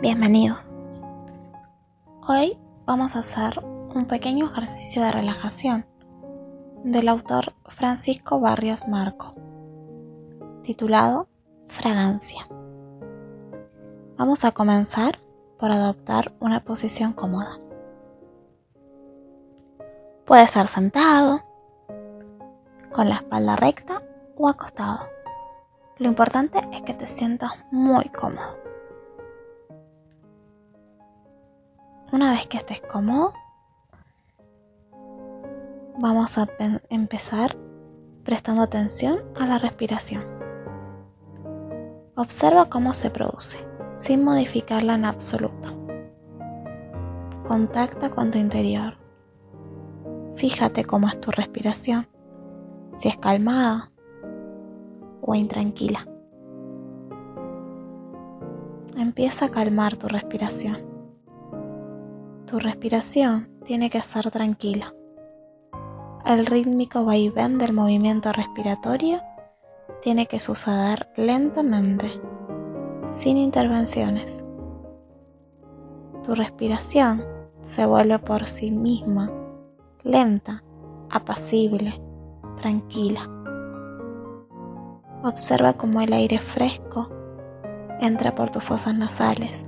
Bienvenidos. Hoy vamos a hacer un pequeño ejercicio de relajación del autor Francisco Barrios Marco, titulado Fragancia. Vamos a comenzar por adoptar una posición cómoda. Puede ser sentado, con la espalda recta o acostado. Lo importante es que te sientas muy cómodo. Una vez que estés cómodo, vamos a empezar prestando atención a la respiración. Observa cómo se produce, sin modificarla en absoluto. Contacta con tu interior. Fíjate cómo es tu respiración, si es calmada o intranquila. Empieza a calmar tu respiración. Tu respiración tiene que ser tranquila. El rítmico vaivén del movimiento respiratorio tiene que suceder lentamente, sin intervenciones. Tu respiración se vuelve por sí misma lenta, apacible, tranquila. Observa cómo el aire fresco entra por tus fosas nasales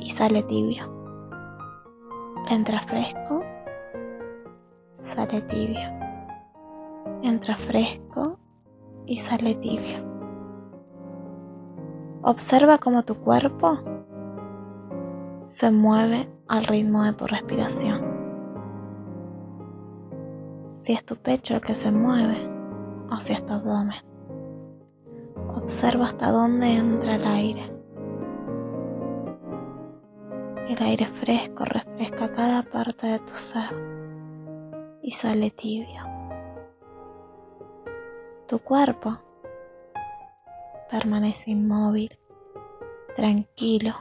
y sale tibio. Entra fresco, sale tibio. Entra fresco y sale tibio. Observa cómo tu cuerpo se mueve al ritmo de tu respiración. Si es tu pecho el que se mueve o si es tu abdomen. Observa hasta dónde entra el aire. El aire fresco refresca cada parte de tu ser y sale tibio. Tu cuerpo permanece inmóvil, tranquilo,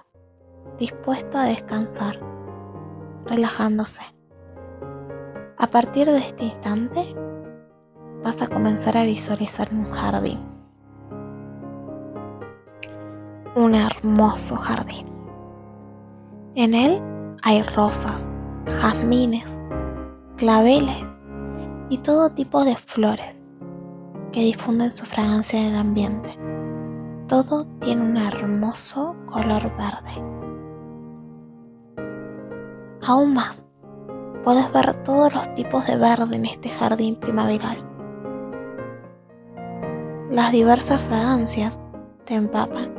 dispuesto a descansar, relajándose. A partir de este instante vas a comenzar a visualizar un jardín. Un hermoso jardín. En él hay rosas, jazmines, claveles y todo tipo de flores que difunden su fragancia en el ambiente. Todo tiene un hermoso color verde. Aún más, puedes ver todos los tipos de verde en este jardín primaveral. Las diversas fragancias te empapan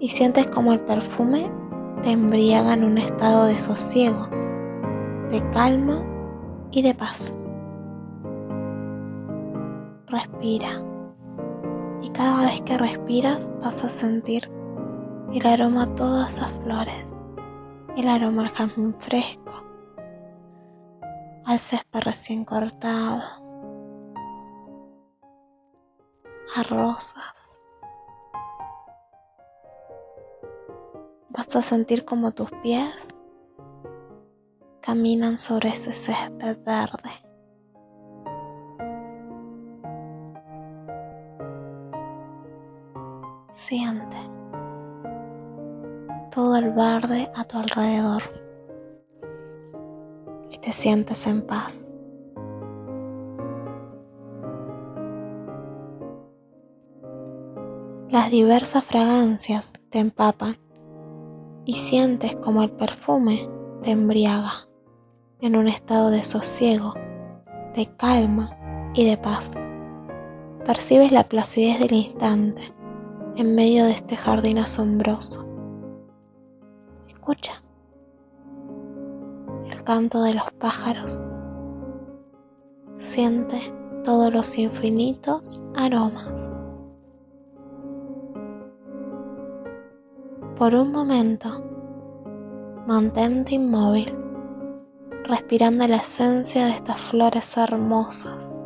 y sientes como el perfume te embriaga en un estado de sosiego, de calma y de paz. Respira. Y cada vez que respiras vas a sentir el aroma a todas esas flores, el aroma al jazmín fresco, al césped recién cortado, a rosas Vas a sentir como tus pies caminan sobre ese césped verde. Siente todo el verde a tu alrededor y te sientes en paz. Las diversas fragancias te empapan y sientes como el perfume te embriaga en un estado de sosiego, de calma y de paz. Percibes la placidez del instante en medio de este jardín asombroso. Escucha el canto de los pájaros. Siente todos los infinitos aromas. Por un momento, mantente inmóvil, respirando la esencia de estas flores hermosas.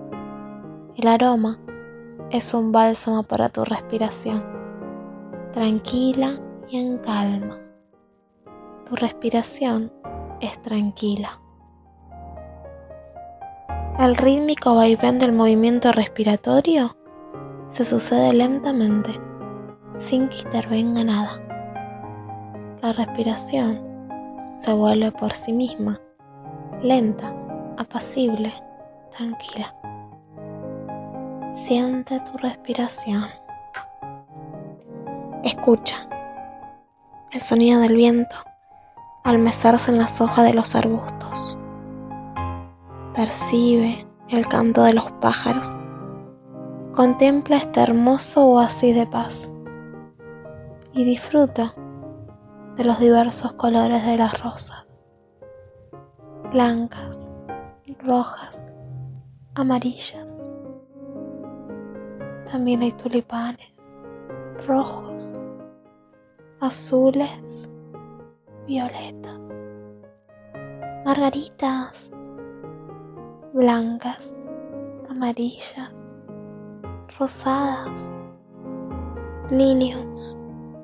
El aroma es un bálsamo para tu respiración, tranquila y en calma. Tu respiración es tranquila. El rítmico vaivén del movimiento respiratorio se sucede lentamente, sin que intervenga nada. La respiración se vuelve por sí misma, lenta, apacible, tranquila. Siente tu respiración. Escucha el sonido del viento al mesarse en las hojas de los arbustos. Percibe el canto de los pájaros. Contempla este hermoso oasis de paz y disfruta de los diversos colores de las rosas, blancas, rojas, amarillas. También hay tulipanes rojos, azules, violetas, margaritas, blancas, amarillas, rosadas, liliums,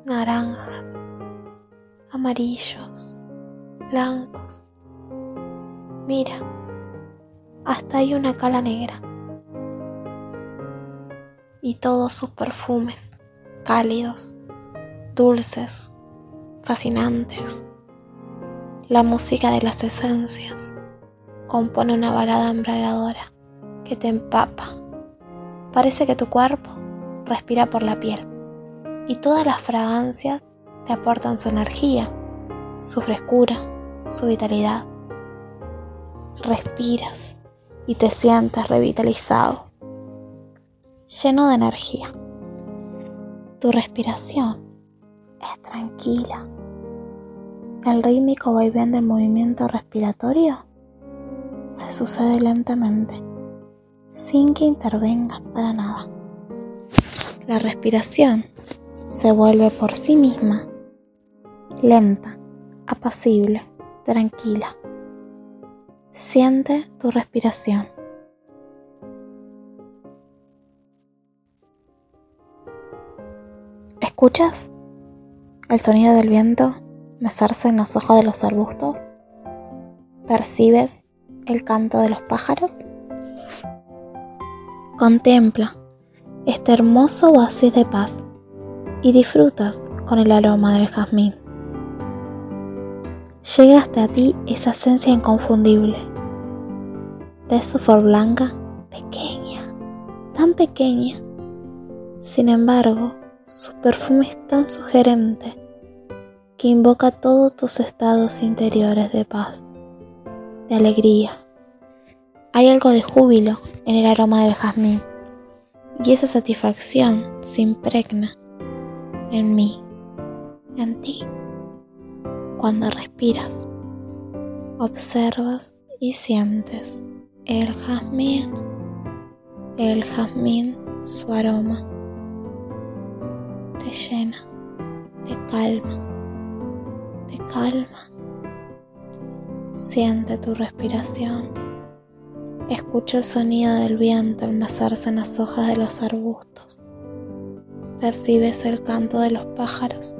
naranjas, amarillos, blancos. Mira, hasta hay una cala negra. Y todos sus perfumes, cálidos, dulces, fascinantes. La música de las esencias compone una balada embriagadora que te empapa. Parece que tu cuerpo respira por la piel y todas las fragancias te aportan su energía, su frescura, su vitalidad. Respiras y te sientes revitalizado, lleno de energía. Tu respiración es tranquila. El rítmico vaivén del movimiento respiratorio se sucede lentamente, sin que intervengas para nada. La respiración se vuelve por sí misma, lenta, apacible, tranquila. Siente tu respiración. ¿Escuchas el sonido del viento mesarse en las hojas de los arbustos? ¿Percibes el canto de los pájaros? Contempla este hermoso oasis de paz y disfrutas con el aroma del jazmín. Llega hasta ti esa esencia inconfundible. Ves su flor blanca, pequeña, tan pequeña. Sin embargo, su perfume es tan sugerente que invoca todos tus estados interiores de paz, de alegría. Hay algo de júbilo en el aroma del jazmín y esa satisfacción se impregna en mí, en ti. Cuando respiras, observas y sientes el jazmín, el jazmín, su aroma te llena, te calma, te calma. Siente tu respiración. Escucha el sonido del viento al mesarse en las hojas de los arbustos. Percibes el canto de los pájaros.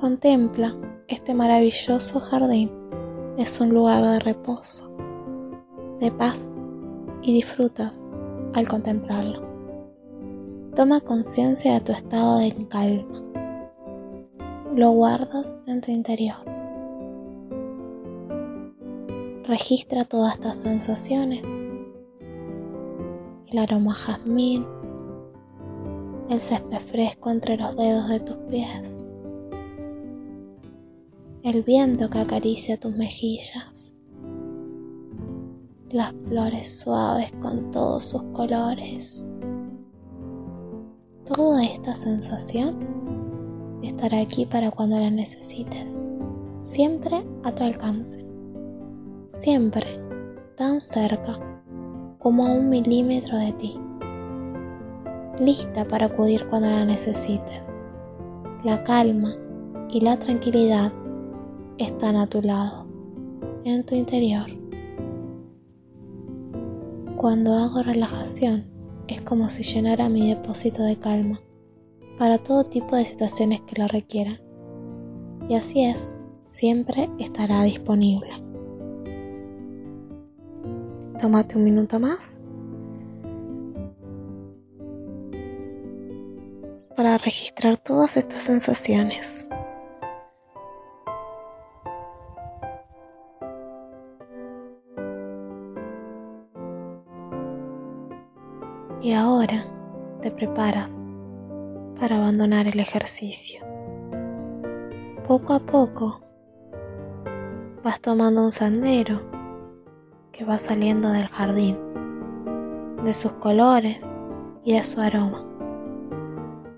Contempla este maravilloso jardín. Es un lugar de reposo, de paz y disfrutas al contemplarlo. Toma conciencia de tu estado de calma. Lo guardas en tu interior. Registra todas estas sensaciones. El aroma jazmín, el césped fresco entre los dedos de tus pies, el viento que acaricia tus mejillas, las flores suaves con todos sus colores. Toda esta sensación estará aquí para cuando la necesites, siempre a tu alcance, siempre tan cerca como a un milímetro de ti, lista para acudir cuando la necesites. La calma y la tranquilidad están a tu lado, en tu interior. Cuando hago relajación, es como si llenara mi depósito de calma para todo tipo de situaciones que lo requieran. Y así es, siempre estará disponible. Tómate un minuto más para registrar todas estas sensaciones. Para abandonar el ejercicio. Poco a poco vas tomando un sendero que va saliendo del jardín, de sus colores y de su aroma.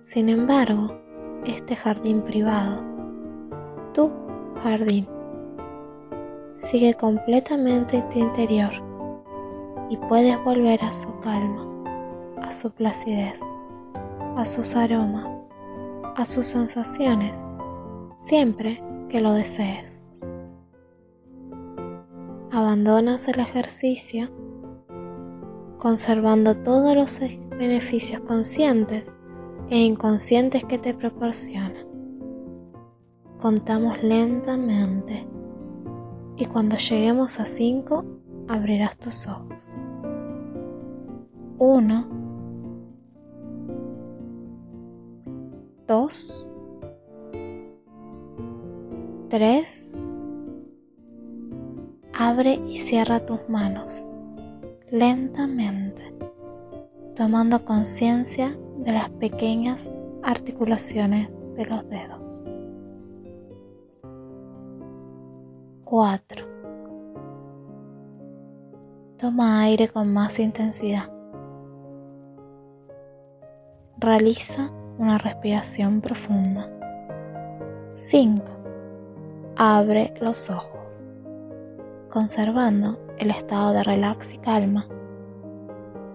Sin embargo, este jardín privado, tu jardín, sigue completamente en tu interior y puedes volver a su calma, a su placidez, a sus aromas, a sus sensaciones, siempre que lo desees. Abandonas el ejercicio conservando todos los beneficios conscientes e inconscientes que te proporciona. Contamos lentamente y cuando lleguemos a 5 abrirás tus ojos. 1, 2, 3, abre y cierra tus manos lentamente, tomando conciencia de las pequeñas articulaciones de los dedos. 4. Toma aire con más intensidad. Realiza una respiración profunda. 5. Abre los ojos, conservando el estado de relax y calma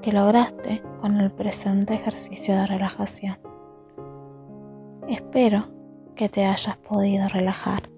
que lograste con el presente ejercicio de relajación. Espero que te hayas podido relajar.